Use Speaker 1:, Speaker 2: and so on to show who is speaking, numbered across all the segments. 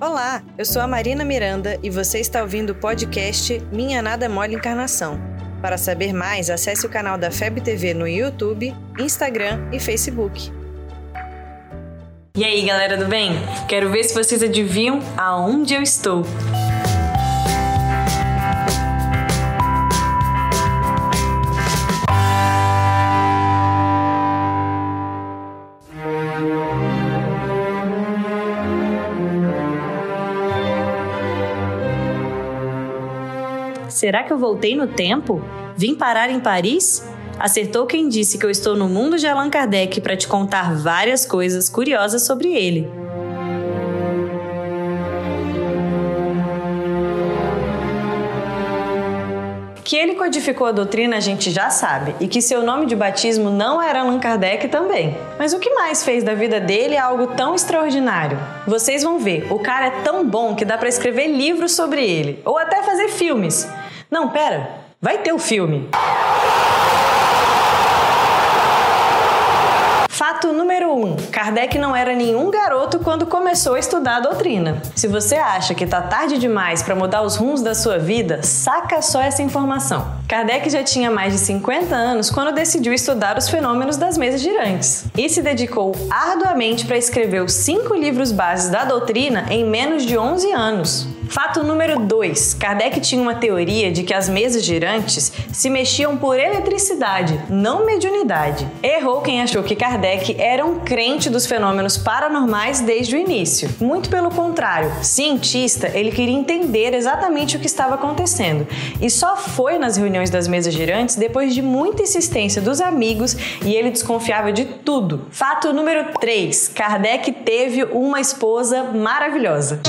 Speaker 1: Olá, eu sou a Marina Miranda e você está ouvindo o podcast Minha Nada Mole Encarnação. Para saber mais, acesse o canal da FEB TV no YouTube, Instagram e Facebook.
Speaker 2: E aí, galera do bem? Quero ver se vocês adivinham aonde eu estou. Será que eu voltei no tempo? Vim parar em Paris? Acertou quem disse que eu estou no mundo de Allan Kardec para te contar várias coisas curiosas sobre ele. Que ele codificou a doutrina a gente já sabe, e que seu nome de batismo não era Allan Kardec também. Mas o que mais fez da vida dele algo tão extraordinário? Vocês vão ver, o cara é tão bom que dá para escrever livros sobre ele, ou até fazer filmes. Não, pera, vai ter o filme. Fato número 1. Um, Kardec não era nenhum garoto quando começou a estudar a doutrina. Se você acha que tá tarde demais para mudar os rumos da sua vida, saca só essa informação. Kardec já tinha mais de 50 anos quando decidiu estudar os fenômenos das mesas girantes e se dedicou arduamente para escrever os cinco livros bases da doutrina em menos de 11 anos. Fato número 2. Kardec tinha uma teoria de que as mesas girantes se mexiam por eletricidade, não mediunidade. Errou quem achou que Kardec era um crente dos fenômenos paranormais desde o início. Muito pelo contrário, cientista, ele queria entender exatamente o que estava acontecendo e só foi nas reuniões das mesas girantes depois de muita insistência dos amigos e ele desconfiava de tudo. Fato número 3. Kardec teve uma esposa maravilhosa.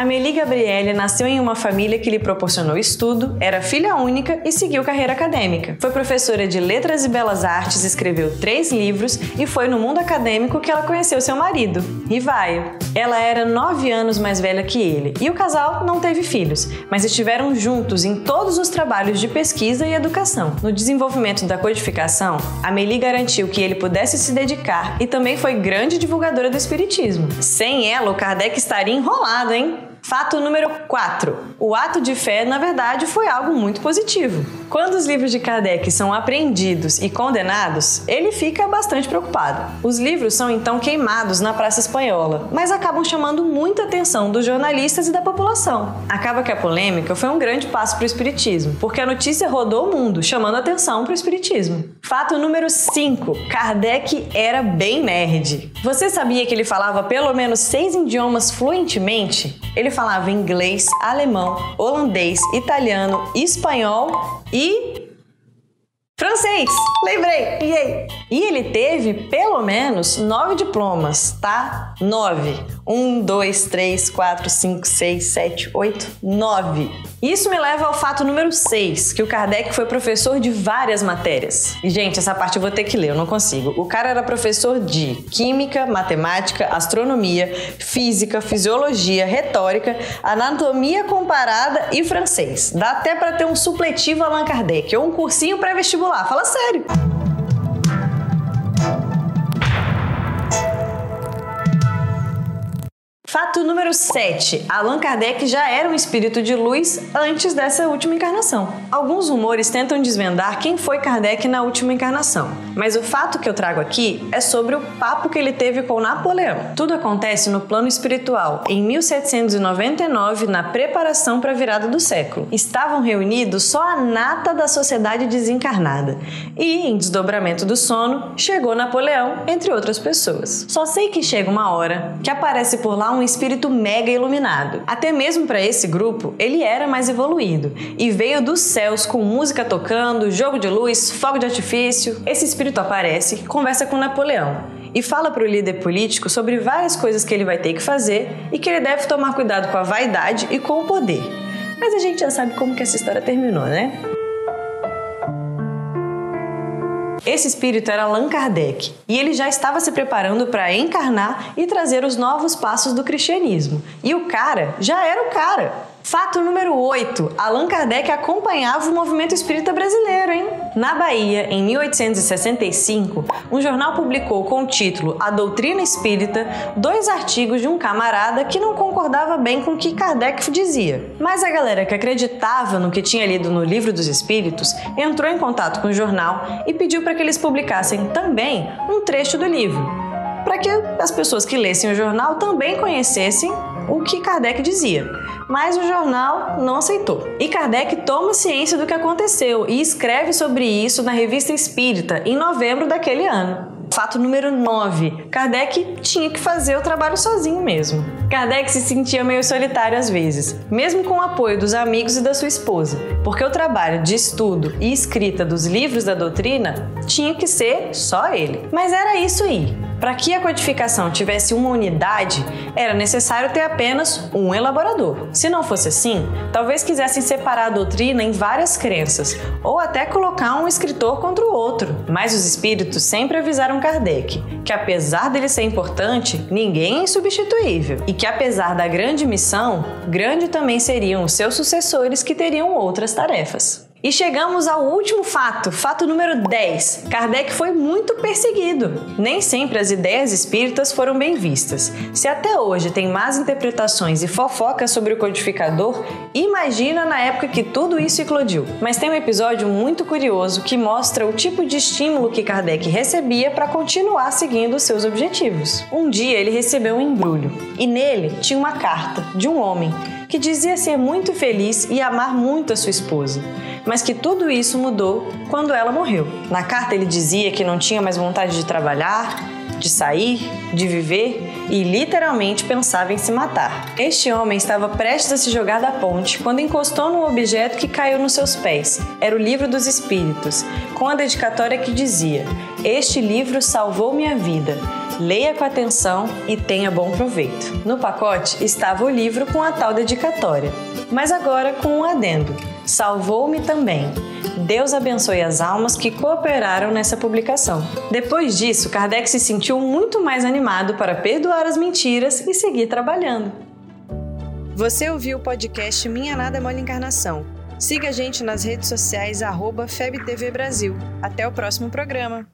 Speaker 2: Amélie Gabriele nasceu em uma família que lhe proporcionou estudo, era filha única e seguiu carreira acadêmica. Foi professora de Letras e Belas Artes, escreveu três livros e foi no mundo acadêmico que ela conheceu seu marido, Rivaio. Ela era nove anos mais velha que ele e o casal não teve filhos, mas estiveram juntos em todos os trabalhos de pesquisa e educação. No desenvolvimento da codificação, Amélie garantiu que ele pudesse se dedicar e também foi grande divulgadora do espiritismo. Sem ela, o Kardec estaria enrolado, hein? Fato número 4. O ato de fé, na verdade, foi algo muito positivo. Quando os livros de Kardec são apreendidos e condenados, ele fica bastante preocupado. Os livros são então queimados na Praça Espanhola, mas acabam chamando muita atenção dos jornalistas e da população. Acaba que a polêmica foi um grande passo para o Espiritismo, porque a notícia rodou o mundo, chamando atenção para o Espiritismo. Fato número 5. Kardec era bem nerd. Você sabia que ele falava pelo menos seis idiomas fluentemente? Ele falava inglês, alemão, holandês, italiano, espanhol e e Francês! Lembrei! Yay! E ele teve pelo menos nove diplomas, tá? Nove. Um, dois, três, quatro, cinco, seis, sete, oito, nove. Isso me leva ao fato número seis, que o Kardec foi professor de várias matérias. E, gente, essa parte eu vou ter que ler, eu não consigo. O cara era professor de química, matemática, astronomia, física, fisiologia, retórica, anatomia comparada e francês. Dá até para ter um supletivo Allan Kardec ou um cursinho pré-vestibular lá, fala sério. Número 7. Allan Kardec já era um espírito de luz antes dessa última encarnação. Alguns rumores tentam desvendar quem foi Kardec na última encarnação, mas o fato que eu trago aqui é sobre o papo que ele teve com Napoleão. Tudo acontece no plano espiritual, em 1799, na preparação para a virada do século. Estavam reunidos só a nata da sociedade desencarnada. E, em desdobramento do sono, chegou Napoleão, entre outras pessoas. Só sei que chega uma hora que aparece por lá um um espírito mega iluminado. Até mesmo para esse grupo, ele era mais evoluído e veio dos céus com música tocando, jogo de luz, fogo de artifício. Esse espírito aparece, conversa com Napoleão e fala para o líder político sobre várias coisas que ele vai ter que fazer e que ele deve tomar cuidado com a vaidade e com o poder. Mas a gente já sabe como que essa história terminou, né? Esse espírito era Allan Kardec e ele já estava se preparando para encarnar e trazer os novos passos do cristianismo. E o cara já era o cara. Fato número 8. Allan Kardec acompanhava o movimento espírita brasileiro, hein? Na Bahia, em 1865, um jornal publicou com o título A Doutrina Espírita dois artigos de um camarada que não concordava bem com o que Kardec dizia. Mas a galera que acreditava no que tinha lido no Livro dos Espíritos entrou em contato com o jornal e pediu para que eles publicassem também um trecho do livro, para que as pessoas que lessem o jornal também conhecessem o que Kardec dizia mas o jornal não aceitou. E Kardec toma ciência do que aconteceu e escreve sobre isso na Revista Espírita em novembro daquele ano. Fato número 9. Kardec tinha que fazer o trabalho sozinho mesmo. Kardec se sentia meio solitário às vezes, mesmo com o apoio dos amigos e da sua esposa, porque o trabalho de estudo e escrita dos livros da doutrina tinha que ser só ele. Mas era isso aí. Para que a codificação tivesse uma unidade, era necessário ter apenas um elaborador. Se não fosse assim, talvez quisessem separar a doutrina em várias crenças, ou até colocar um escritor contra o outro. Mas os espíritos sempre avisaram Kardec que, apesar dele ser importante, ninguém é insubstituível e que, apesar da grande missão, grande também seriam os seus sucessores que teriam outras tarefas. E chegamos ao último fato, fato número 10. Kardec foi muito perseguido. Nem sempre as ideias espíritas foram bem vistas. Se até hoje tem más interpretações e fofocas sobre o codificador, imagina na época que tudo isso eclodiu. Mas tem um episódio muito curioso que mostra o tipo de estímulo que Kardec recebia para continuar seguindo seus objetivos. Um dia ele recebeu um embrulho e nele tinha uma carta de um homem que dizia ser muito feliz e amar muito a sua esposa mas que tudo isso mudou quando ela morreu. Na carta ele dizia que não tinha mais vontade de trabalhar, de sair, de viver e literalmente pensava em se matar. Este homem estava prestes a se jogar da ponte quando encostou num objeto que caiu nos seus pés. Era o livro dos Espíritos, com a dedicatória que dizia: Este livro salvou minha vida. Leia com atenção e tenha bom proveito. No pacote estava o livro com a tal dedicatória, mas agora com um adendo salvou-me também. Deus abençoe as almas que cooperaram nessa publicação. Depois disso, Kardec se sentiu muito mais animado para perdoar as mentiras e seguir trabalhando.
Speaker 1: Você ouviu o podcast Minha Nada é Mole Encarnação. Siga a gente nas redes sociais, FebTV Brasil. Até o próximo programa.